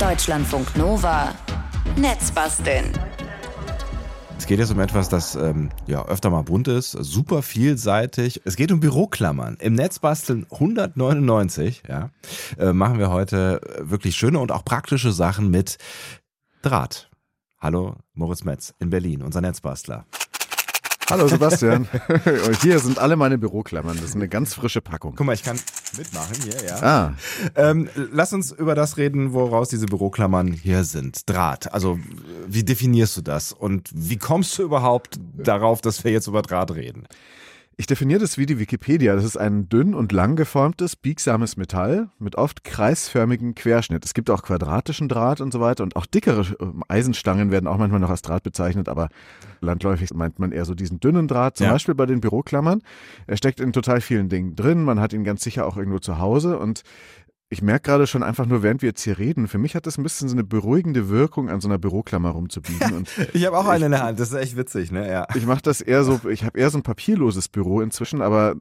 Deutschlandfunk Nova. Netzbasteln. Es geht jetzt um etwas, das ähm, ja öfter mal bunt ist, super vielseitig. Es geht um Büroklammern. Im Netzbasteln 199, ja, äh, machen wir heute wirklich schöne und auch praktische Sachen mit Draht. Hallo, Moritz Metz in Berlin, unser Netzbastler. Hallo Sebastian. Und hier sind alle meine Büroklammern. Das ist eine ganz frische Packung. Guck mal, ich kann mitmachen hier, ja. Ah, Ähm, lass uns über das reden, woraus diese Büroklammern hier sind. Draht. Also, wie definierst du das? Und wie kommst du überhaupt darauf, dass wir jetzt über Draht reden? Ich definiere das wie die Wikipedia. Das ist ein dünn und lang geformtes, biegsames Metall mit oft kreisförmigem Querschnitt. Es gibt auch quadratischen Draht und so weiter und auch dickere äh, Eisenstangen werden auch manchmal noch als Draht bezeichnet, aber landläufig meint man eher so diesen dünnen Draht, zum Ja. Beispiel bei den Büroklammern. Er steckt in total vielen Dingen drin. Man hat ihn ganz sicher auch irgendwo zu Hause und ich merke gerade schon einfach nur, während wir jetzt hier reden, für mich hat das ein bisschen so eine beruhigende Wirkung, an so einer Büroklammer rumzubiegen. Und Ich habe auch eine in der Hand. Das ist echt witzig, ne? Ja. ich mache das eher so, ich habe eher so ein papierloses Büro inzwischen, aber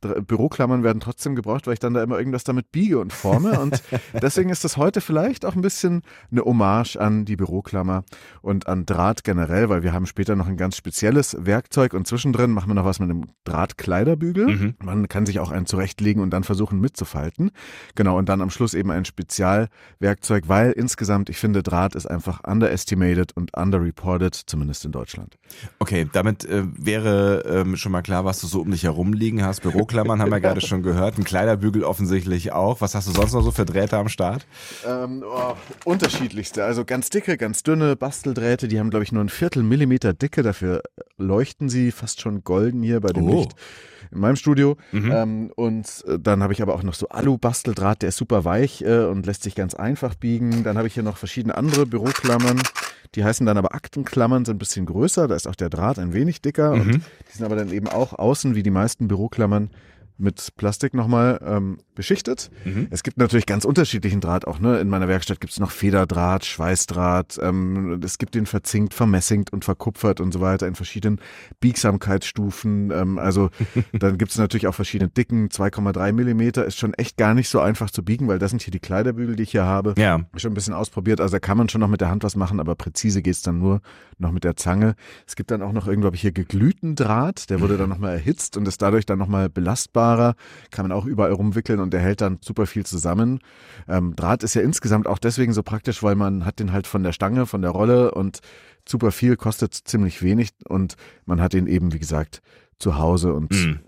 Büroklammern werden trotzdem gebraucht, weil ich dann da immer irgendwas damit biege und forme. Und deswegen ist das heute vielleicht auch ein bisschen eine Hommage an die Büroklammer und an Draht generell, weil wir haben später noch ein ganz spezielles Werkzeug und zwischendrin machen wir noch was mit einem Drahtkleiderbügel. Mhm. Man kann sich auch einen zurechtlegen und dann versuchen mitzufalten. Genau, und dann am Schluss eben ein Spezialwerkzeug, weil insgesamt, ich finde, Draht ist einfach underestimated und underreported, zumindest in Deutschland. Okay, damit äh, wäre ähm, schon mal klar, was du so um dich herum liegen hast. Büroklammern haben wir gerade schon gehört. Ein Kleiderbügel offensichtlich auch. Was hast du sonst noch so für Drähte am Start? Ähm, oh, unterschiedlichste. Also ganz dicke, ganz dünne Basteldrähte, die haben, glaube ich, nur ein Viertel Millimeter Dicke. Dafür leuchten sie fast schon golden hier bei dem Oh. Licht in meinem Studio. Mhm. Ähm, und äh, dann habe ich aber auch noch so Alu-Basteldraht, der ist super weich äh, und lässt sich ganz einfach biegen. Dann habe ich hier noch verschiedene andere Büroklammern. Die heißen dann aber Aktenklammern, sind ein bisschen größer. Da ist auch der Draht ein wenig dicker. Und Mhm. die sind aber dann eben auch außen, wie die meisten Büroklammern, mit Plastik nochmal ähm, beschichtet. Mhm. Es gibt natürlich ganz unterschiedlichen Draht auch. Ne? In meiner Werkstatt gibt es noch Federdraht, Schweißdraht. Ähm, es gibt den verzinkt, vermessingt und verkupfert und so weiter in verschiedenen Biegsamkeitsstufen. Ähm, also dann gibt es natürlich auch verschiedene Dicken. 2,3 Millimeter ist schon echt gar nicht so einfach zu biegen, weil das sind hier die Kleiderbügel, die ich hier habe. Ja. Schon ein bisschen ausprobiert. Also da kann man schon noch mit der Hand was machen, aber präzise geht's dann nur noch mit der Zange. Es gibt dann auch noch irgendwo, habe ich hier geglühten Draht. Der wurde dann nochmal erhitzt und ist dadurch dann nochmal belastbarer. Kann man auch überall rumwickeln und der hält dann super viel zusammen. Ähm, Draht ist ja insgesamt auch deswegen so praktisch, weil man hat den halt von der Stange, von der Rolle und super viel, kostet ziemlich wenig und man hat den eben, wie gesagt, zu Hause und Mhm.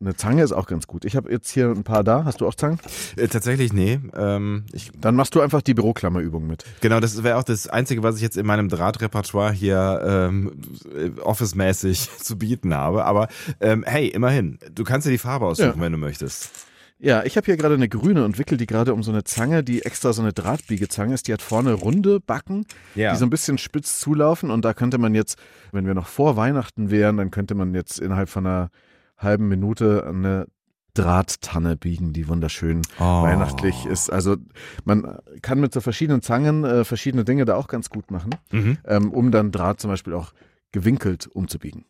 Eine Zange ist auch ganz gut. Ich habe jetzt hier ein paar da. Hast du auch Zangen? Äh, tatsächlich, nee. Ähm, ich, Dann machst du einfach die Büroklammerübung mit. genau, das wäre auch das Einzige, was ich jetzt in meinem Drahtrepertoire hier ähm, äh, office-mäßig zu bieten habe. Aber ähm, hey, immerhin, du kannst dir die Farbe aussuchen, Ja. wenn du möchtest. Ja, ich habe hier gerade eine grüne und wickel die gerade um so eine Zange, die extra so eine Drahtbiegezange ist. Die hat vorne runde Backen, Ja. die so ein bisschen spitz zulaufen. Und da könnte man jetzt, wenn wir noch vor Weihnachten wären, dann könnte man jetzt innerhalb von einer halben Minute eine Drahttanne biegen, die wunderschön Oh. weihnachtlich ist. Also man kann mit so verschiedenen Zangen äh, verschiedene Dinge da auch ganz gut machen, Mhm. ähm, um dann Draht zum Beispiel auch gewinkelt umzubiegen.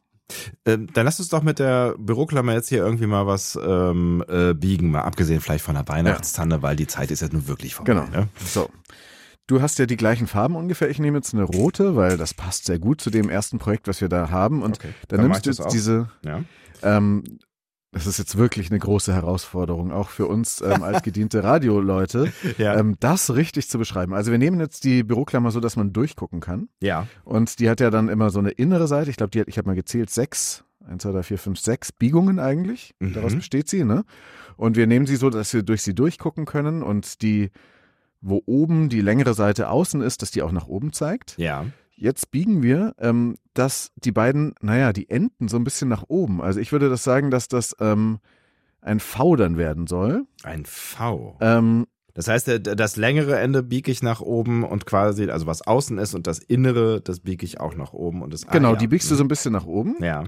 Ähm, dann lass uns doch mit der Büroklammer jetzt hier irgendwie mal was ähm, äh, biegen, mal abgesehen vielleicht von der Weihnachtstanne, weil die Zeit ist ja nun wirklich vorbei. Genau. Ne? So. Du hast ja die gleichen Farben ungefähr. Ich nehme jetzt eine rote, weil das passt sehr gut zu dem ersten Projekt, was wir da haben. Und Okay, dann, dann nimmst du jetzt diese, Ja. Ähm, das ist jetzt wirklich eine große Herausforderung, auch für uns ähm, als gediente Radioleute, Ja. ähm, das richtig zu beschreiben. Also wir nehmen jetzt die Büroklammer so, dass man durchgucken kann. ja. Und die hat ja dann immer so eine innere Seite. Ich glaube, die hat, ich habe mal gezählt, sechs, eins, zwei, drei, vier, fünf, sechs Biegungen eigentlich. Mhm. Daraus besteht sie, ne? Und wir nehmen sie so, dass wir durch sie durchgucken können und die, wo oben die längere Seite außen ist, dass die auch nach oben zeigt. Ja. Jetzt biegen wir, ähm, dass die beiden, naja, die Enden so ein bisschen nach oben. Also ich würde das sagen, dass das ähm, ein V dann werden soll. Ein V. Ähm, Das heißt, das längere Ende biege ich nach oben und quasi, also was außen ist und das innere, das biege ich auch nach oben und das genau, ah, ja. die biegst du so ein bisschen nach oben. Ja.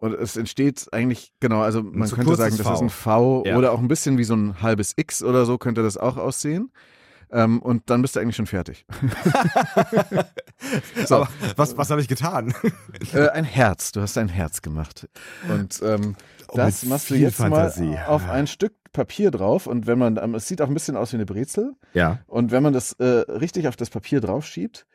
Und es entsteht eigentlich, genau, also man könnte sagen, das ist ein V. V Ja. oder auch ein bisschen wie so ein halbes X oder so könnte das auch aussehen. Ähm, und dann bist du eigentlich schon fertig. so. Aber was, was habe ich getan? Äh, ein Herz. Du hast ein Herz gemacht. Und ähm, oh, das machst du jetzt Fantasie. mal auf ein Stück Papier drauf. Und wenn man, ähm, es sieht auch ein bisschen aus wie eine Brezel. Ja. Und wenn man das äh, richtig auf das Papier draufschiebt,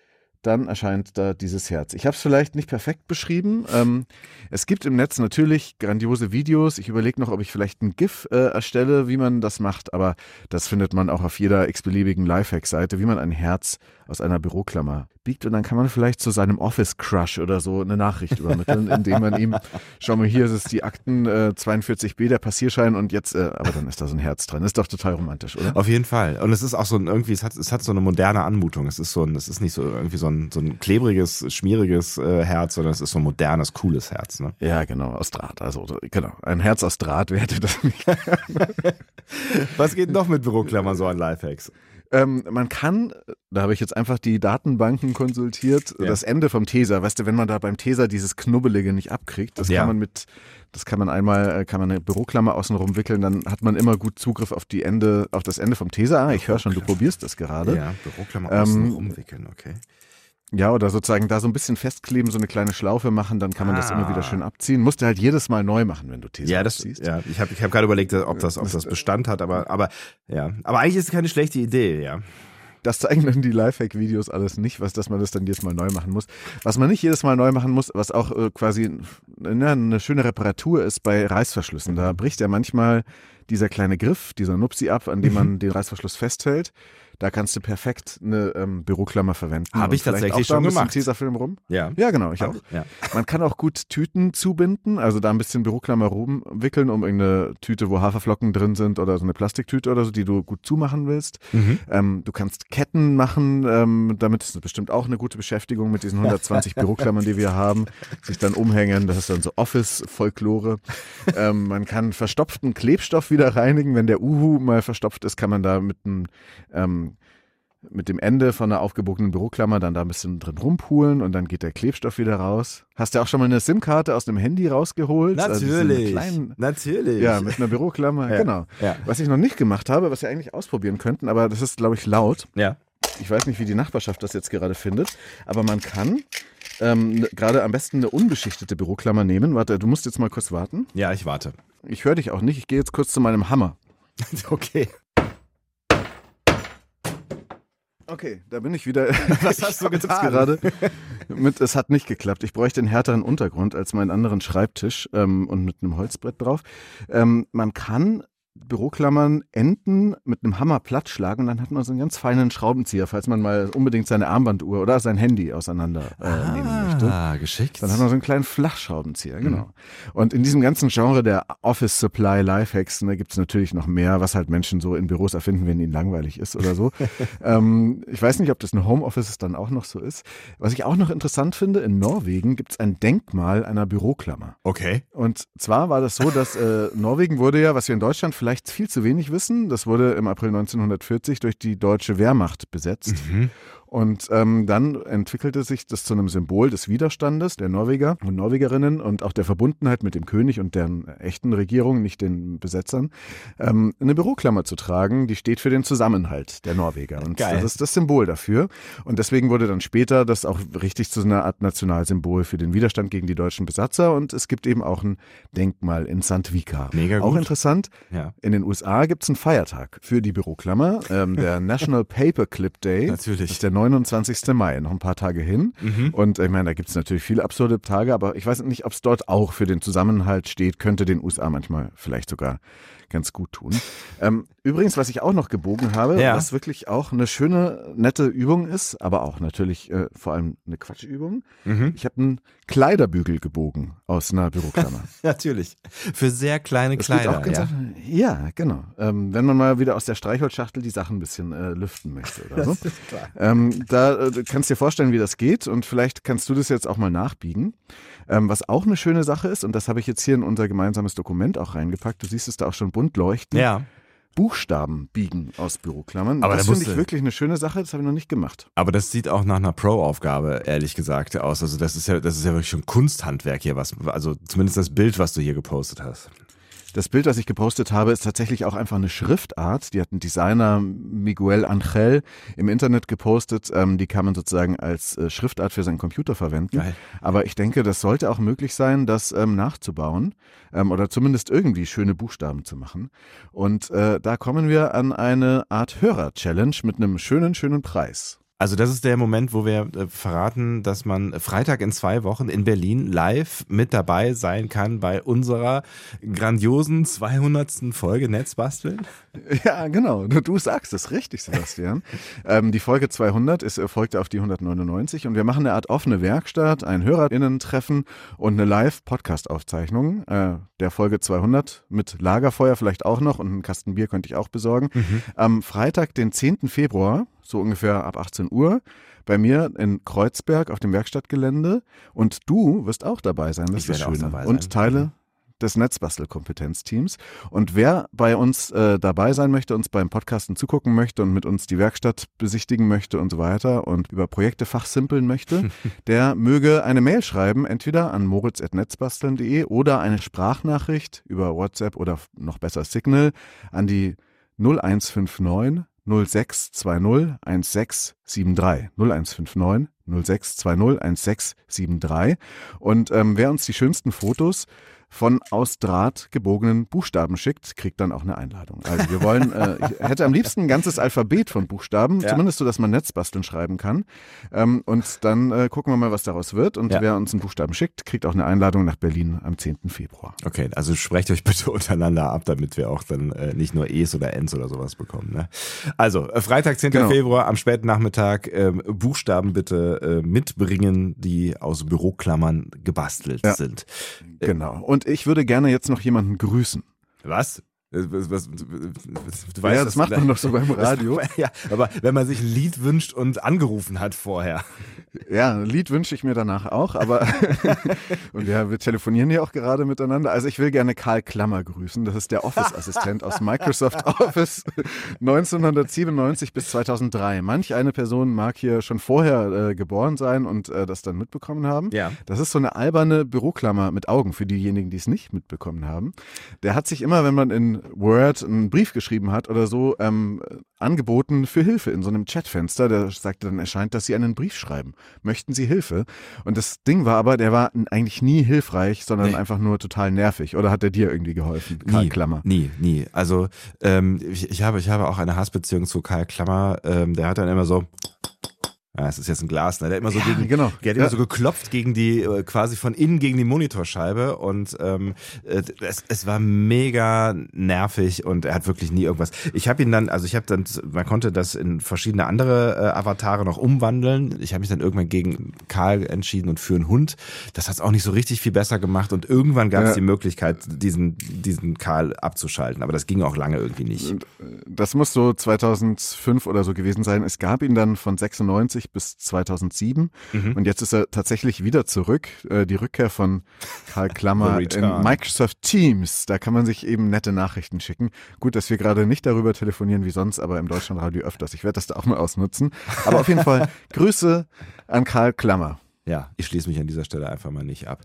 dann erscheint da dieses Herz. Ich habe es vielleicht nicht perfekt beschrieben. Ähm, es gibt im Netz natürlich grandiose Videos. Ich überlege noch, ob ich vielleicht ein GIF äh, erstelle, wie man das macht, aber das findet man auch auf jeder x-beliebigen Lifehack-Seite, wie man ein Herz aus einer Büroklammer biegt und dann kann man vielleicht zu seinem Office-Crush oder so eine Nachricht übermitteln, indem man ihm, schau mal hier, ist es die Akten äh, 42b, der Passierschein und jetzt, äh, aber dann ist da so ein Herz dran. ist doch total romantisch, oder? Auf jeden Fall. Und es ist auch so ein, irgendwie, es hat, es hat so eine moderne Anmutung. Es ist so ein, es ist nicht so irgendwie so ein, so ein klebriges, schmieriges äh, Herz, sondern es ist so ein modernes, cooles Herz. Ne? Ja, genau, aus Draht. Also genau, ein Herz aus Draht, wer hätte das nicht? Was geht noch mit Büroklammern so an Lifehacks? Ähm, man kann, da habe ich jetzt einfach die Datenbanken konsultiert, ja. das Ende vom Teser, weißt du, wenn man da beim Teser dieses Knubbelige nicht abkriegt, das ja. kann man mit, das kann man einmal, äh, kann man eine Büroklammer außenrum wickeln, dann hat man immer gut Zugriff auf die Ende, auf das Ende vom Teser. Ah, ich höre schon, du probierst das gerade. Ja, Büroklammer außenrum ähm, wickeln, okay. Ja, oder sozusagen da so ein bisschen festkleben, so eine kleine Schlaufe machen, dann kann man ah. das immer wieder ah. schön abziehen. Musst du halt jedes Mal neu machen, wenn du Tesa ja, das, abziehst. Ja, ich habe ich hab gerade überlegt, ob das, ob das Bestand hat, aber, aber ja. Aber eigentlich ist es keine schlechte Idee, ja. Das zeigen dann die Lifehack-Videos alles nicht, was, dass man das dann jedes Mal neu machen muss. Was man nicht jedes Mal neu machen muss, was auch äh, quasi na, eine schöne Reparatur ist bei Reißverschlüssen. Da bricht ja manchmal dieser kleine Griff, dieser Nupsi ab, an dem mhm. man den Reißverschluss festhält. Da kannst du perfekt eine ähm, Büroklammer verwenden. Habe ich tatsächlich schon gemacht. Tesafilm rum? Ja. Ja, genau, ich auch. Ja. Man kann auch gut Tüten zubinden, also da ein bisschen Büroklammer rumwickeln, um irgendeine Tüte, wo Haferflocken drin sind oder so eine Plastiktüte oder so, die du gut zumachen willst. Mhm. Ähm, du kannst Ketten machen, ähm, damit ist bestimmt auch eine gute Beschäftigung mit diesen 120 Büroklammern, die wir haben. Sich dann umhängen, das ist dann so Office-Folklore. ähm, man kann verstopften Klebstoff wieder reinigen. Wenn der Uhu mal verstopft ist, kann man da mit einem ähm, mit dem Ende von einer aufgebogenen Büroklammer dann da ein bisschen drin rumpulen und dann geht der Klebstoff wieder raus. Hast du auch schon mal eine SIM-Karte aus dem Handy rausgeholt? Also Natürlich. Also Natürlich. Ja, mit einer Büroklammer, ja. genau. Ja. Was ich noch nicht gemacht habe, was wir eigentlich ausprobieren könnten, aber das ist, glaube ich, laut. Ja. Ich weiß nicht, wie die Nachbarschaft das jetzt gerade findet, aber man kann ähm, ne, gerade am besten eine unbeschichtete Büroklammer nehmen. Warte, du musst jetzt mal kurz warten. Ja, ich warte. Ich höre dich auch nicht. Ich gehe jetzt kurz zu meinem Hammer. okay. Okay, da bin ich wieder. Was hast du getan? Gerade mit, es hat nicht geklappt. Ich bräuchte einen härteren Untergrund als meinen anderen Schreibtisch ähm, und mit einem Holzbrett drauf. Ähm, man kann Büroklammern enden mit einem Hammer platt schlagen und dann hat man so einen ganz feinen Schraubenzieher, falls man mal unbedingt seine Armbanduhr oder sein Handy auseinander äh, ah, nehmen möchte. Ah, geschickt. Dann hat man so einen kleinen Flachschraubenzieher, genau. Mhm. Und in diesem ganzen Genre der Office Supply Lifehacks, da ne, gibt es natürlich noch mehr, was halt Menschen so in Büros erfinden, wenn ihnen langweilig ist oder so. ähm, ich weiß nicht, ob das in Homeoffice dann auch noch so ist. Was ich auch noch interessant finde, in Norwegen gibt es ein Denkmal einer Büroklammer. Okay. Und zwar war das so, dass äh, Norwegen wurde ja, was wir in Deutschland vielleicht viel zu wenig wissen. Das wurde im April 1940 durch die deutsche Wehrmacht besetzt. Mhm. Und ähm, dann entwickelte sich das zu einem Symbol des Widerstandes der Norweger und Norwegerinnen und auch der Verbundenheit mit dem König und deren echten Regierung, nicht den Besetzern, ähm, eine Büroklammer zu tragen, die steht für den Zusammenhalt der Norweger. Und Geil. das ist das Symbol dafür. Und deswegen wurde dann später das auch richtig zu einer Art Nationalsymbol für den Widerstand gegen die deutschen Besatzer. Und es gibt eben auch ein Denkmal in Sandvika. Mega gut. Auch interessant. Ja. In den USA gibt es einen Feiertag für die Büroklammer, ähm, der National Paperclip Day. Natürlich. Das ist der 29. Mai, noch ein paar Tage hin. Mhm. Und ich meine, da gibt es natürlich viele absurde Tage, aber ich weiß nicht, ob es dort auch für den Zusammenhalt steht, könnte den USA manchmal vielleicht sogar ganz gut tun. Ähm, übrigens, was ich auch noch gebogen habe, ja. was wirklich auch eine schöne, nette Übung ist, aber auch natürlich äh, vor allem eine Quatschübung. Mhm. Ich habe einen Kleiderbügel gebogen aus einer Büroklammer. natürlich. Für sehr kleine das Kleider. Ja. ja. genau. Ähm, wenn man mal wieder aus der Streichholzschachtel die Sachen ein bisschen äh, lüften möchte oder so. Das ist klar. Ähm, da äh, kannst du dir vorstellen, wie das geht und vielleicht kannst du das jetzt auch mal nachbiegen. Ähm, was auch eine schöne Sache ist, und das habe ich jetzt hier in unser gemeinsames Dokument auch reingepackt, du siehst es da auch schon bunt leuchten. Ja. Buchstaben biegen aus Büroklammern. Aber das finde ich wirklich eine schöne Sache, das habe ich noch nicht gemacht. Aber das sieht auch nach einer Pro-Aufgabe, ehrlich gesagt, aus. Also das ist ja, das ist ja wirklich schon Kunsthandwerk hier, was, also zumindest das Bild, was du hier gepostet hast. Das Bild, das ich gepostet habe, ist tatsächlich auch einfach eine Schriftart. Die hat ein Designer Miguel Angel im Internet gepostet. Ähm, die kann man sozusagen als äh, Schriftart für seinen Computer verwenden. Geil. Aber ich denke, das sollte auch möglich sein, das ähm, nachzubauen ähm, oder zumindest irgendwie schöne Buchstaben zu machen. Und äh, da kommen wir an eine Art Hörer-Challenge mit einem schönen, schönen Preis. Also das ist der Moment, wo wir äh, verraten, dass man Freitag in zwei Wochen in Berlin live mit dabei sein kann bei unserer grandiosen 200. Folge Netzbasteln. Ja, genau. Du, sagst es richtig, Sebastian. ähm, die Folge 200 ist folgte auf die 199 und wir machen eine Art offene Werkstatt, ein HörerInnen-Treffen und eine Live-Podcast-Aufzeichnung äh, der Folge 200 mit Lagerfeuer vielleicht auch noch und einen Kasten Bier könnte ich auch besorgen. Am Freitag, den 10. Februar, so ungefähr ab 18 Uhr, bei mir in Kreuzberg auf dem Werkstattgelände und du wirst auch dabei sein. Das Ich ist dabei sein. Und Teile des Netzbastelkompetenzteams. Und wer bei uns äh, dabei sein möchte, uns beim Podcasten zugucken möchte und mit uns die Werkstatt besichtigen möchte und so weiter und über Projekte fachsimpeln möchte, der möge eine Mail schreiben, entweder an moritz.netzbasteln.de oder eine Sprachnachricht über WhatsApp oder noch besser Signal an die 0159 0620 1673 0159 0620 1673 und ähm, wer uns die schönsten Fotos von aus Draht gebogenen Buchstaben schickt, kriegt dann auch eine Einladung. Also wir wollen, äh, ich hätte am liebsten ein ganzes Alphabet von Buchstaben, Ja. zumindest so, dass man Netzbasteln schreiben kann. Ähm, und dann äh, gucken wir mal, was daraus wird. Und Ja. wer uns einen Buchstaben schickt, kriegt auch eine Einladung nach Berlin am 10. Februar. Okay, also sprecht euch bitte untereinander ab, damit wir auch dann äh, nicht nur E's oder N's oder sowas bekommen. Ne? Also, äh, Freitag, 10. Genau. Februar am späten Nachmittag ähm, Buchstaben bitte äh, mitbringen, die aus Büroklammern gebastelt Ja. sind. Genau. Und ich würde gerne jetzt noch jemanden grüßen. Was? Äh, Was, was, du ja, das macht man doch so beim Radio. Ja, aber wenn man sich ein Lied wünscht und angerufen hat vorher. Ja, ein Lied wünsche ich mir danach auch, aber und ja, wir telefonieren ja auch gerade miteinander. Also ich will gerne Karl Klammer grüßen. Das ist der Office-Assistent aus Microsoft Office 1997 bis 2003. Manch eine Person mag hier schon vorher äh, geboren sein und äh, das dann mitbekommen haben. Ja. Das ist so eine alberne Büroklammer mit Augen für diejenigen, die es nicht mitbekommen haben. Der hat sich immer, wenn man in Word einen Brief geschrieben hat oder so, ähm, angeboten für Hilfe in so einem Chatfenster. Der sagte dann, erscheint, dass Sie einen Brief schreiben. Möchten Sie Hilfe? Und das Ding war aber, der war eigentlich nie hilfreich, sondern Nee. einfach nur total nervig. Oder hat er dir irgendwie geholfen? Karl nie, Klammer. Nie, nie. Also ähm, ich, ich, habe, ich habe auch eine Hassbeziehung zu Karl Klammer. Ähm, der hat dann immer so, ja, es ist jetzt ein Glas, ne? Der hat immer so Ja, gegen, genau. der hat immer Ja. so geklopft gegen die, äh, quasi von innen gegen die Monitorscheibe und ähm, äh, es, es war mega nervig und er hat wirklich nie irgendwas. Ich habe ihn dann, also ich habe dann, man konnte das in verschiedene andere äh, Avatare noch umwandeln. Ich habe mich dann irgendwann gegen Karl entschieden und für einen Hund. Das hat es auch nicht so richtig viel besser gemacht und irgendwann gab es Ja. die Möglichkeit, diesen, diesen Karl abzuschalten, aber das ging auch lange irgendwie nicht. Das muss so 2005 oder so gewesen sein. Es gab ihn dann von 96 bis 2007 Mhm. und jetzt ist er tatsächlich wieder zurück. Äh, Die Rückkehr von Karl Klammer in. Microsoft Teams. Da kann man sich eben nette Nachrichten schicken. Gut, dass wir gerade nicht darüber telefonieren wie sonst, aber im Deutschlandradio öfters. Ich werde das da auch mal ausnutzen. Aber auf jeden Fall Grüße an Karl Klammer. Ja, ich schließe mich an dieser Stelle einfach mal nicht ab.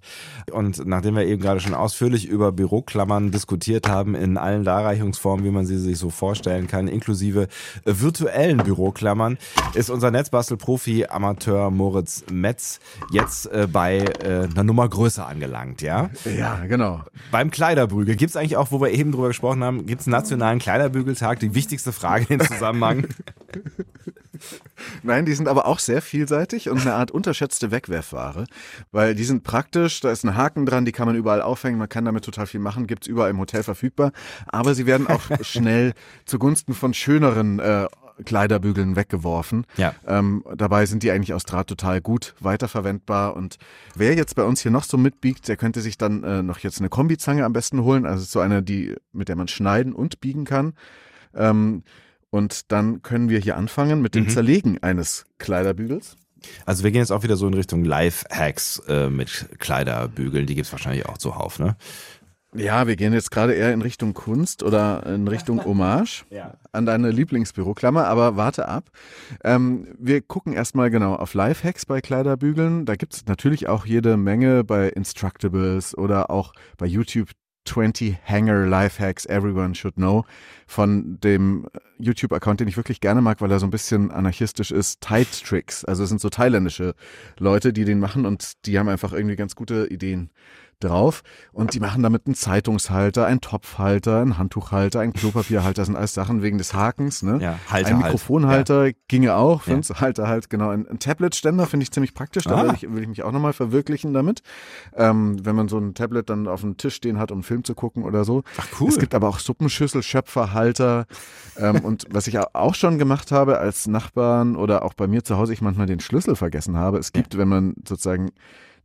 Und nachdem wir eben gerade schon ausführlich über Büroklammern diskutiert haben, in allen Darreichungsformen, wie man sie sich so vorstellen kann, inklusive äh, virtuellen Büroklammern, ist unser Netzbastelprofi Amateur Moritz Metz jetzt äh, bei äh, einer Nummer größer angelangt, ja? Ja, genau. Beim Kleiderbügel gibt's eigentlich auch, wo wir eben drüber gesprochen haben, gibt's einen nationalen Kleiderbügeltag? Die wichtigste Frage in dem Zusammenhang. Nein, die sind aber auch sehr vielseitig und eine Art unterschätzte Wegwerfware, weil die sind praktisch, da ist ein Haken dran, die kann man überall aufhängen, man kann damit total viel machen, gibt's überall im Hotel verfügbar, aber sie werden auch schnell zugunsten von schöneren äh, Kleiderbügeln weggeworfen. Ja. Ähm, dabei sind die eigentlich aus Draht total gut weiterverwendbar und wer jetzt bei uns hier noch so mitbiegt, der könnte sich dann äh, noch jetzt eine Kombizange am besten holen, also so eine, die mit der man schneiden und biegen kann. Ähm, und dann können wir hier anfangen mit dem Mhm. Zerlegen eines Kleiderbügels. Also wir gehen jetzt auch wieder so in Richtung Live-Hacks äh, mit Kleiderbügeln. Die gibt's wahrscheinlich auch zuhauf, ne? Ja, wir gehen jetzt gerade eher in Richtung Kunst oder in Richtung Hommage Ja. an deine Lieblingsbüroklammer, aber warte ab. Ähm, wir gucken erstmal genau auf Lifehacks bei Kleiderbügeln. Da gibt's natürlich auch jede Menge bei Instructables oder auch bei YouTube 20 Hanger Lifehacks Everyone Should Know von dem YouTube-Account, den ich wirklich gerne mag, weil er so ein bisschen anarchistisch ist, Tide Tricks. Also es sind so thailändische Leute, die den machen und die haben einfach irgendwie ganz gute Ideen drauf und die machen damit einen Zeitungshalter, einen Topfhalter, einen Handtuchhalter, einen Klopapierhalter, das sind alles Sachen wegen des Hakens, ne? Ja, Halter ein halt. Mikrofonhalter Ja. ginge auch, Ja. Halter halt, genau. Ein, ein Tablet-Ständer finde ich ziemlich praktisch, da Ah. will, ich, will ich mich auch nochmal verwirklichen damit. Ähm, wenn man so ein Tablet dann auf dem Tisch stehen hat, um einen Film zu gucken oder so. Ach cool. Es gibt aber auch Suppenschüssel, Schöpferhalter. ähm, und was ich auch schon gemacht habe als Nachbarn oder auch bei mir zu Hause, ich manchmal den Schlüssel vergessen habe. Es gibt, wenn man sozusagen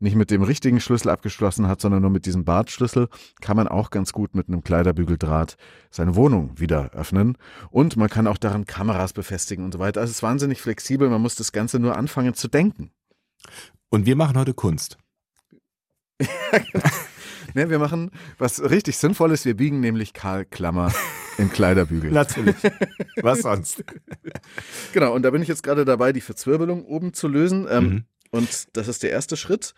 nicht mit dem richtigen Schlüssel abgeschlossen hat, sondern nur mit diesem Bartschlüssel, kann man auch ganz gut mit einem Kleiderbügeldraht seine Wohnung wieder öffnen. Und man kann auch daran Kameras befestigen und so weiter. Also es ist wahnsinnig flexibel. Man muss das Ganze nur anfangen zu denken. Und wir machen heute Kunst. Ne, wir machen was richtig Sinnvolles. Wir biegen nämlich Karl Klammer im Kleiderbügel. Natürlich. Was sonst? Genau, und da bin ich jetzt gerade dabei, die Verzwirbelung oben zu lösen. Ähm, Mhm. Und das ist der erste Schritt,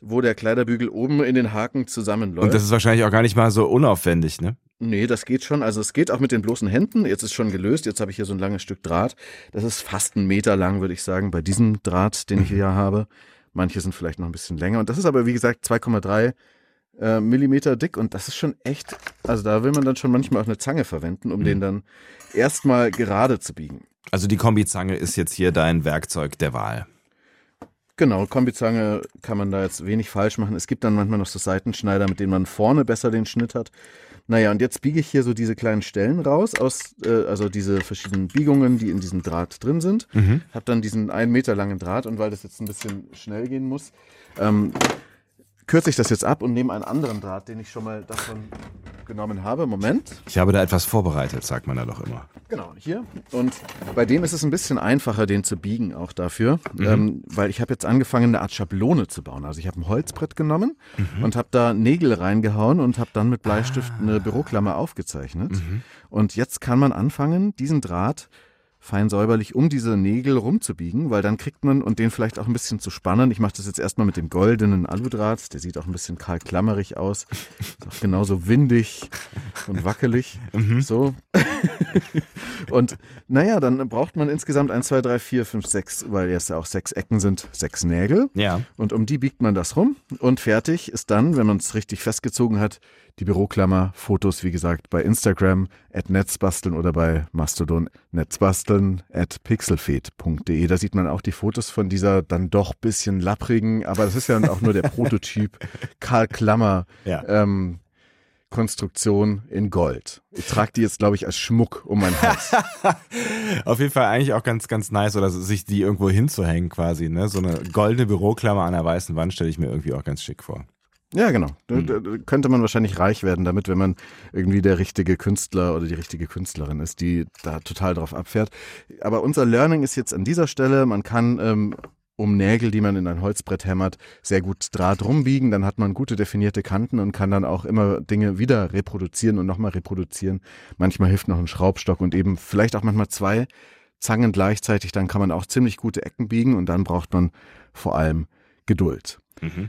wo der Kleiderbügel oben in den Haken zusammenläuft. Und das ist wahrscheinlich auch gar nicht mal so unaufwendig, ne? nee, das geht schon. Also es geht auch mit den bloßen Händen. Jetzt ist schon gelöst. Jetzt habe ich hier so ein langes Stück Draht. Das ist fast einen Meter lang, würde ich sagen, bei diesem Draht, den ich hier habe. Manche sind vielleicht noch ein bisschen länger. Und das ist aber, wie gesagt, 2,3 äh, Millimeter dick. Und das ist schon echt, also da will man dann schon manchmal auch eine Zange verwenden, um den dann erstmal gerade zu biegen. Also die Kombizange ist jetzt hier dein Werkzeug der Wahl. Genau, Kombizange kann man da jetzt wenig falsch machen. Es gibt dann manchmal noch so Seitenschneider, mit denen man vorne besser den Schnitt hat. Naja, und jetzt biege ich hier so diese kleinen Stellen raus, aus, äh, also diese verschiedenen Biegungen, die in diesem Draht drin sind. Mhm. Hab dann diesen einen Meter langen Draht und weil das jetzt ein bisschen schnell gehen muss, ähm, kürze ich das jetzt ab und nehme einen anderen Draht, den ich schon mal davon genommen habe. Moment. Ich habe da etwas vorbereitet, sagt man da doch immer. Genau, hier. Und bei dem ist es ein bisschen einfacher, den zu biegen, auch dafür. Ähm, weil ich habe jetzt angefangen, eine Art Schablone zu bauen. Also ich habe ein Holzbrett genommen und habe da Nägel reingehauen und habe dann mit Bleistift eine Büroklammer aufgezeichnet. Und jetzt kann man anfangen, diesen Draht fein säuberlich um diese Nägel rumzubiegen, weil dann kriegt man und den vielleicht auch ein bisschen zu spannen. Ich mache das jetzt erstmal mit dem goldenen Aludraht. Der sieht auch ein bisschen kahlklammerig aus. Ist auch genauso windig und wackelig. So. und naja, dann braucht man insgesamt 1, 2, 3, 4, 5, 6, weil es ja auch sechs Ecken sind, sechs Nägel. Ja. Und um die biegt man das rum und fertig ist dann, wenn man es richtig festgezogen hat, die Büroklammer. Fotos, wie gesagt, bei Instagram at netzbasteln oder bei Mastodon netzbasteln at pixelfed.de. Da sieht man auch die Fotos von dieser dann doch bisschen lapprigen, aber das ist ja auch nur der Prototyp Karl Klammer Ja. ähm, Konstruktion in Gold. Ich trage die jetzt, glaube ich, als Schmuck um mein Hals. Auf jeden Fall eigentlich auch ganz, ganz nice, oder sich die irgendwo hinzuhängen quasi, ne? So eine goldene Büroklammer an der weißen Wand stelle ich mir irgendwie auch ganz schick vor. Ja, genau. Da, Hm. da, da könnte man wahrscheinlich reich werden damit, wenn man irgendwie der richtige Künstler oder die richtige Künstlerin ist, die da total drauf abfährt. Aber unser Learning ist jetzt an dieser Stelle, man kann ähm, um Nägel, die man in ein Holzbrett hämmert, sehr gut Draht rumbiegen. Dann hat man gute definierte Kanten und kann dann auch immer Dinge wieder reproduzieren und nochmal reproduzieren. Manchmal hilft noch ein Schraubstock und eben vielleicht auch manchmal zwei Zangen gleichzeitig. Dann kann man auch ziemlich gute Ecken biegen und dann braucht man vor allem Geduld.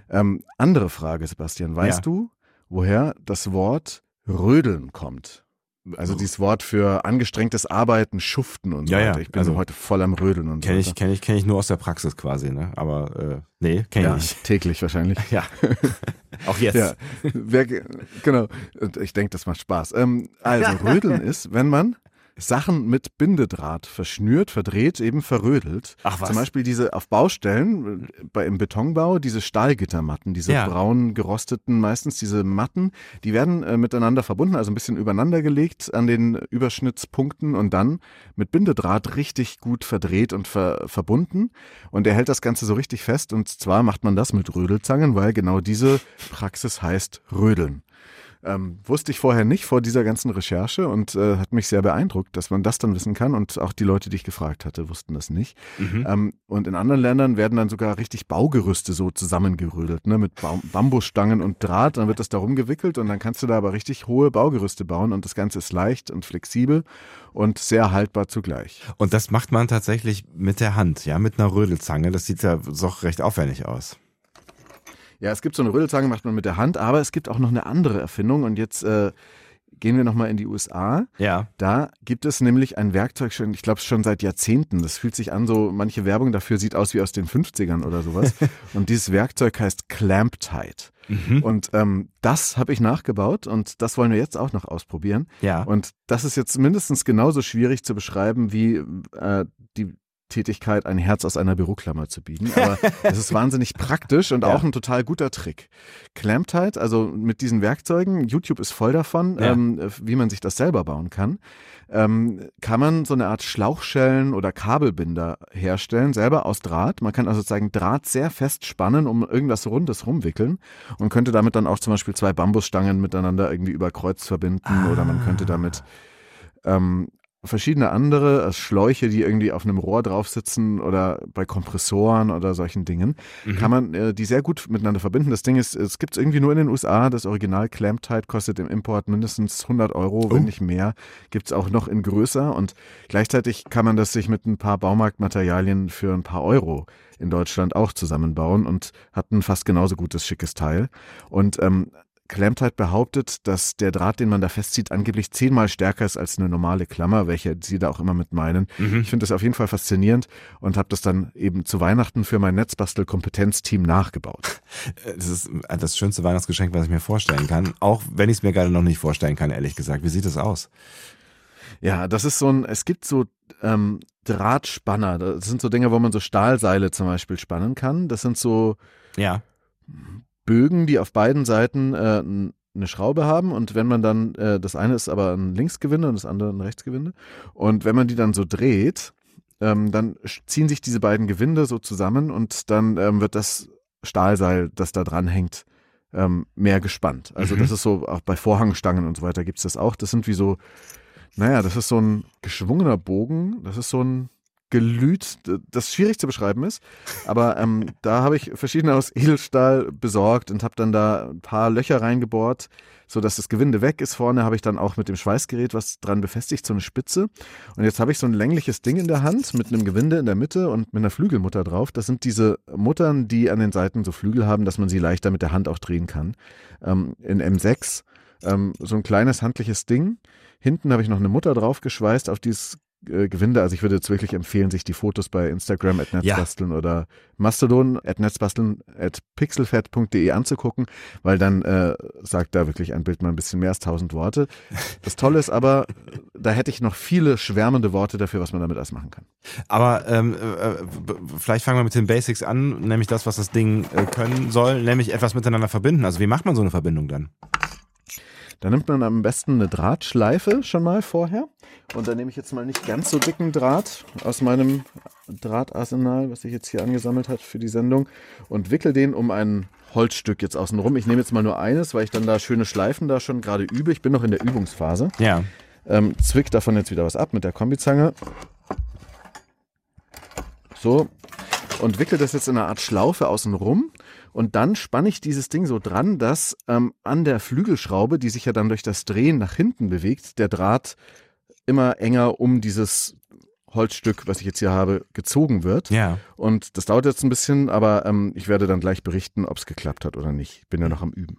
Ähm, andere Frage, Sebastian. Weißt Ja. du, woher das Wort Rödeln kommt? Also dieses Wort für angestrengtes Arbeiten, Schuften und so Ja, weiter. Ich bin Also, heute voll am Rödeln und Kenne so ich, weiter. kenn ich, kenn ich nur aus der Praxis quasi, ne? Aber äh, nee, kenne ja, ich nicht. täglich wahrscheinlich. Ja. auch jetzt. Ja, wer, ge- genau. Und ich denke, das macht Spaß. Ähm, also Rödeln ist, wenn man Sachen mit Bindedraht verschnürt, verdreht, eben verrödelt. Ach was. Zum Beispiel diese auf Baustellen, bei, im Betonbau, diese Stahlgittermatten, diese Ja. braun gerosteten, meistens diese Matten, die werden äh, miteinander verbunden, also ein bisschen übereinander gelegt an den Überschnittspunkten und dann mit Bindedraht richtig gut verdreht und ver verbunden. Und er hält das Ganze so richtig fest. Und zwar macht man das mit Rödelzangen, weil genau diese Praxis heißt Rödeln. Ähm, wusste ich vorher nicht vor dieser ganzen Recherche und äh, hat mich sehr beeindruckt, dass man das dann wissen kann. Und auch die Leute, die ich gefragt hatte, wussten das nicht. Mhm. Ähm, und in anderen Ländern werden dann sogar richtig Baugerüste so zusammengerödelt, ne, mit Baum Bambusstangen und Draht. Dann wird das da rumgewickelt und dann kannst du da aber richtig hohe Baugerüste bauen und das Ganze ist leicht und flexibel und sehr haltbar zugleich. Und das macht man tatsächlich mit der Hand, ja, mit einer Rödelzange. Das sieht ja doch recht aufwendig aus. Ja, es gibt so eine Rüttelzange, macht man mit der Hand, aber es gibt auch noch eine andere Erfindung und jetzt äh, gehen wir nochmal in die USA. Ja. Da gibt es nämlich ein Werkzeug schon, ich glaube schon seit Jahrzehnten. Das fühlt sich an, so manche Werbung dafür sieht aus wie aus den 50ern oder sowas. und dieses Werkzeug heißt Clamp Tight. Mhm. Und ähm, das habe ich nachgebaut und das wollen wir jetzt auch noch ausprobieren. Ja. Und das ist jetzt mindestens genauso schwierig zu beschreiben wie äh, die Tätigkeit, ein Herz aus einer Büroklammer zu biegen. Aber es ist wahnsinnig praktisch und Ja. auch ein total guter Trick. Clamp Tight, also mit diesen Werkzeugen, YouTube ist voll davon, Ja. ähm, wie man sich das selber bauen kann, ähm, kann man so eine Art Schlauchschellen oder Kabelbinder herstellen, selber aus Draht. Man kann also sozusagen Draht sehr fest spannen, um irgendwas Rundes rumwickeln und könnte damit dann auch zum Beispiel zwei Bambusstangen miteinander irgendwie über Kreuz verbinden oder man könnte damit ähm, verschiedene andere äh, Schläuche, die irgendwie auf einem Rohr drauf sitzen oder bei Kompressoren oder solchen Dingen, kann man äh, die sehr gut miteinander verbinden. Das Ding ist, es gibt es irgendwie nur in den USA. Das Original Clamp Tight kostet im Import mindestens 100 Euro, wenn nicht mehr. Gibt es auch noch in größer und gleichzeitig kann man das sich mit ein paar Baumarktmaterialien für ein paar Euro in Deutschland auch zusammenbauen und hat ein fast genauso gutes, schickes Teil. Und ähm, Clamptight behauptet, dass der Draht, den man da festzieht, angeblich zehnmal stärker ist als eine normale Klammer, welche sie da auch immer mit meinen. Ich finde das auf jeden Fall faszinierend und habe das dann eben zu Weihnachten für mein Netzbastel-Kompetenzteam nachgebaut. Das ist das schönste Weihnachtsgeschenk, was ich mir vorstellen kann. Auch wenn ich es mir gerade noch nicht vorstellen kann, ehrlich gesagt. Wie sieht es aus? Ja, das ist so ein, es gibt so ähm, Drahtspanner. Das sind so Dinge, wo man so Stahlseile zum Beispiel spannen kann. Das sind so Ja. Bögen, die auf beiden Seiten äh, eine Schraube haben und wenn man dann, äh, das eine ist aber ein Linksgewinde und das andere ein Rechtsgewinde und wenn man die dann so dreht, ähm, dann ziehen sich diese beiden Gewinde so zusammen und dann ähm, wird das Stahlseil, das da dran hängt, ähm, mehr gespannt. Also Mhm. das ist so, auch bei Vorhangstangen und so weiter gibt's das auch. Das sind wie so, naja, das ist so ein geschwungener Bogen, das ist so ein Gelüt, das schwierig zu beschreiben ist. Aber ähm, da habe ich verschiedene aus Edelstahl besorgt und habe dann da ein paar Löcher reingebohrt, so dass das Gewinde weg ist. Vorne habe ich dann auch mit dem Schweißgerät was dran befestigt, so eine Spitze. Und jetzt habe ich so ein längliches Ding in der Hand mit einem Gewinde in der Mitte und mit einer Flügelmutter drauf. Das sind diese Muttern, die an den Seiten so Flügel haben, dass man sie leichter mit der Hand auch drehen kann. Ähm, in M6 ähm, so ein kleines handliches Ding. Hinten habe ich noch eine Mutter drauf geschweißt auf dieses äh, Gewinde. Also ich würde jetzt wirklich empfehlen, sich die Fotos bei Instagram at netzbasteln oder Mastodon at netzbasteln at pixelfed.de anzugucken, weil dann äh, sagt da wirklich ein Bild mal ein bisschen mehr als tausend Worte. Das Tolle ist aber, da hätte ich noch viele schwärmende Worte dafür, was man damit alles machen kann. Aber ähm, äh, b- vielleicht fangen wir mit den Basics an, nämlich das, was das Ding äh, können soll, nämlich etwas miteinander verbinden. Also wie macht man so eine Verbindung dann? Da nimmt man am besten eine Drahtschleife schon mal vorher. Und da nehme ich jetzt mal nicht ganz so dicken Draht aus meinem Drahtarsenal, was sich jetzt hier angesammelt hat für die Sendung, und wickel den um ein Holzstück jetzt außen rum. Ich nehme jetzt mal nur eines, weil ich dann da schöne Schleifen da schon gerade übe. Ich bin noch in der Übungsphase. Ja. Ähm, zwick davon jetzt wieder was ab mit der Kombizange. So. Und wickel das jetzt in einer Art Schlaufe außen rum. Und dann spanne ich dieses Ding so dran, dass ähm, an der Flügelschraube, die sich ja dann durch das Drehen nach hinten bewegt, der Draht immer enger um dieses Holzstück, was ich jetzt hier habe, gezogen wird. Ja. Und das dauert jetzt ein bisschen, aber ähm, ich werde dann gleich berichten, ob es geklappt hat oder nicht. Ich bin ja noch am Üben.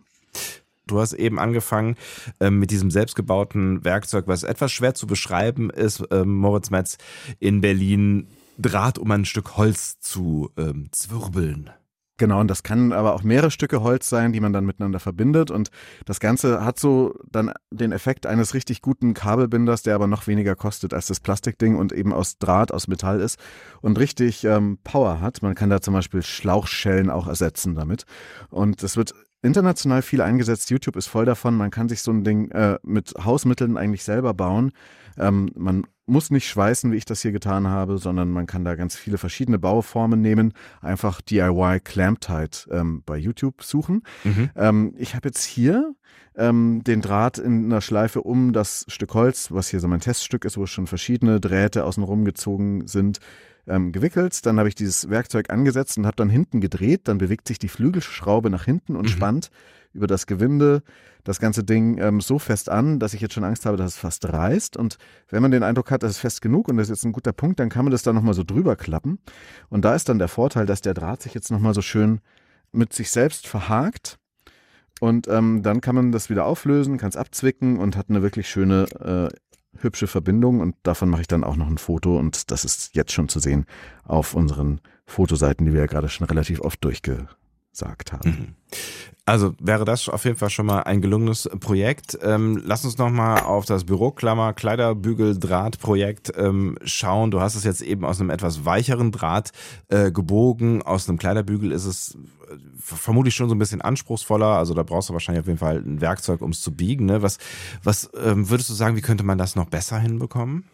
Du hast eben angefangen ähm, mit diesem selbstgebauten Werkzeug, was etwas schwer zu beschreiben ist, ähm, Moritz Metz, in Berlin Draht um ein Stück Holz zu ähm, zwirbeln. Genau, und das kann aber auch mehrere Stücke Holz sein, die man dann miteinander verbindet. Und das Ganze hat so dann den Effekt eines richtig guten Kabelbinders, der aber noch weniger kostet als das Plastikding und eben aus Draht, aus Metall ist und richtig ähm, Power hat. Man kann da zum Beispiel Schlauchschellen auch ersetzen damit. Und das wird international viel eingesetzt. YouTube ist voll davon. Man kann sich so ein Ding äh, mit Hausmitteln eigentlich selber bauen. Ähm, man muss nicht schweißen, wie ich das hier getan habe, sondern man kann da ganz viele verschiedene Bauformen nehmen. Einfach DIY Clamp Tight ähm, bei YouTube suchen. Ähm, ich habe jetzt hier ähm, den Draht in einer Schleife um das Stück Holz, was hier so mein Teststück ist, wo schon verschiedene Drähte außen rumgezogen sind, ähm, gewickelt. Dann habe ich dieses Werkzeug angesetzt und habe dann hinten gedreht. Dann bewegt sich die Flügelschraube nach hinten und spannt über das Gewinde das ganze Ding ähm, so fest an, dass ich jetzt schon Angst habe, dass es fast reißt. Und wenn man den Eindruck hat, das ist fest genug und das ist jetzt ein guter Punkt, dann kann man das da nochmal so drüber klappen. Und da ist dann der Vorteil, dass der Draht sich jetzt nochmal so schön mit sich selbst verhakt. Und ähm, dann kann man das wieder auflösen, kann es abzwicken und hat eine wirklich schöne, äh, hübsche Verbindung. Und davon mache ich dann auch noch ein Foto. Und das ist jetzt schon zu sehen auf unseren Fotoseiten, die wir ja gerade schon relativ oft durchgesagt haben. Mhm. Also wäre das auf jeden Fall schon mal ein gelungenes Projekt. Ähm, lass uns noch mal auf das Büroklammer Kleiderbügel Draht Projekt ähm, schauen. Du hast es jetzt eben aus einem etwas weicheren Draht äh, gebogen. Aus einem Kleiderbügel ist es äh, vermutlich schon so ein bisschen anspruchsvoller. Also da brauchst du wahrscheinlich auf jeden Fall ein Werkzeug, um es zu biegen. Ne? Was, was ähm, würdest du sagen, wie könnte man das noch besser hinbekommen?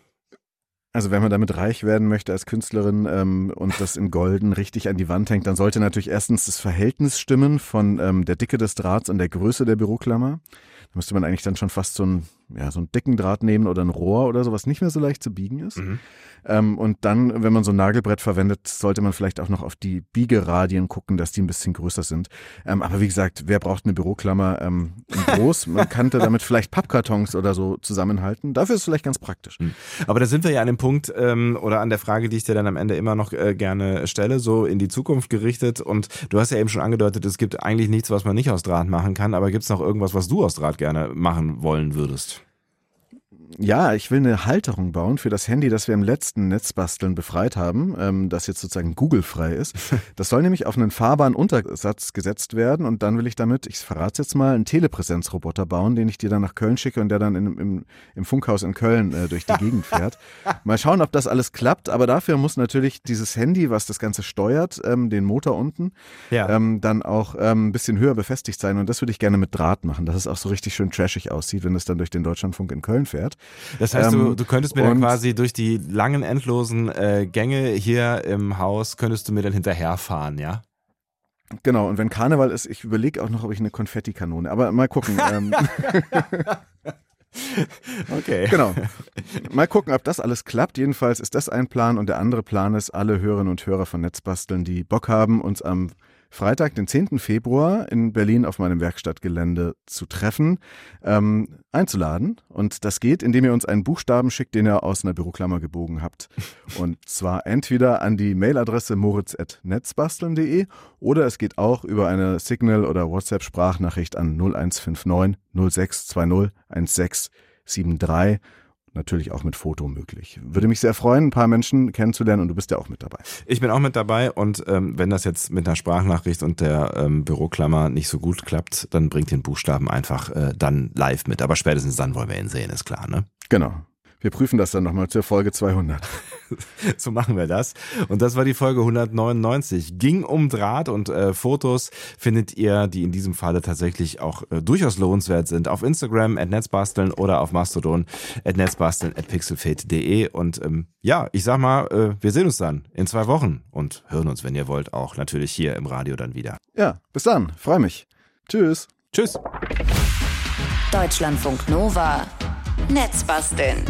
Also wenn man damit reich werden möchte als Künstlerin ähm, und das in Golden richtig an die Wand hängt, dann sollte natürlich erstens das Verhältnis stimmen von ähm, der Dicke des Drahts und der Größe der Büroklammer. Da müsste man eigentlich dann schon fast so, ein, ja, so einen dicken Draht nehmen oder ein Rohr oder so, was nicht mehr so leicht zu biegen ist. Mhm. Ähm, und dann, wenn man so ein Nagelbrett verwendet, sollte man vielleicht auch noch auf die Biegeradien gucken, dass die ein bisschen größer sind. Ähm, aber wie gesagt, wer braucht eine Büroklammer ähm, groß? Man könnte damit vielleicht Pappkartons oder so zusammenhalten. Dafür ist es vielleicht ganz praktisch. Mhm. Aber da sind wir ja an dem Punkt ähm, oder an der Frage, die ich dir dann am Ende immer noch äh, gerne stelle, so in die Zukunft gerichtet. Und du hast ja eben schon angedeutet, es gibt eigentlich nichts, was man nicht aus Draht machen kann. Aber gibt es noch irgendwas, was du aus Draht gerne machen wollen würdest? Ja, ich will eine Halterung bauen für das Handy, das wir im letzten Netzbasteln befreit haben, ähm, das jetzt sozusagen Google-frei ist. Das soll nämlich auf einen fahrbaren Untersatz gesetzt werden und dann will ich damit, ich verrate jetzt mal, einen Telepräsenzroboter bauen, den ich dir dann nach Köln schicke und der dann in, im, im Funkhaus in Köln äh, durch die Gegend fährt. Mal schauen, ob das alles klappt, aber dafür muss natürlich dieses Handy, was das Ganze steuert, ähm, den Motor unten, ja. ähm, dann auch ähm, ein bisschen höher befestigt sein und das würde ich gerne mit Draht machen, dass es auch so richtig schön trashig aussieht, wenn es dann durch den Deutschlandfunk in Köln fährt. Das heißt, ähm, du, du könntest mir dann quasi durch die langen, endlosen äh, Gänge hier im Haus, könntest du mir dann hinterherfahren, ja? Genau, und wenn Karneval ist, ich überlege auch noch, ob ich eine Konfettikanone, aber mal gucken. ähm. Okay. Genau. Mal gucken, ob das alles klappt. Jedenfalls ist das ein Plan und der andere Plan ist, alle Hörerinnen und Hörer von Netzbasteln, die Bock haben, uns am Freitag, den 10. Februar in Berlin auf meinem Werkstattgelände zu treffen, ähm, einzuladen. Und das geht, indem ihr uns einen Buchstaben schickt, den ihr aus einer Büroklammer gebogen habt. Und zwar entweder an die Mailadresse moritz.netzbasteln.de oder es geht auch über eine Signal- oder WhatsApp-Sprachnachricht an 0159 0620 1673 natürlich auch mit Foto möglich. Würde mich sehr freuen, ein paar Menschen kennenzulernen und du bist ja auch mit dabei. Ich bin auch mit dabei und ähm, wenn das jetzt mit einer Sprachnachricht und der ähm, Büroklammer nicht so gut klappt, dann bringt den Buchstaben einfach äh, dann live mit. Aber spätestens dann wollen wir ihn sehen, ist klar, ne? Genau. Wir prüfen das dann nochmal zur Folge 200. so machen wir das. Und das war die Folge 199. Ging um Draht und äh, Fotos findet ihr, die in diesem Falle tatsächlich auch äh, durchaus lohnenswert sind, auf Instagram at netzbasteln oder auf Mastodon at netzbasteln at pixelfate.de. Und ähm, ja, ich sag mal, äh, wir sehen uns dann in zwei Wochen und hören uns, wenn ihr wollt, auch natürlich hier im Radio dann wieder. Ja, bis dann. Freue mich. Tschüss. Tschüss. Deutschlandfunk Nova. Netzbasteln.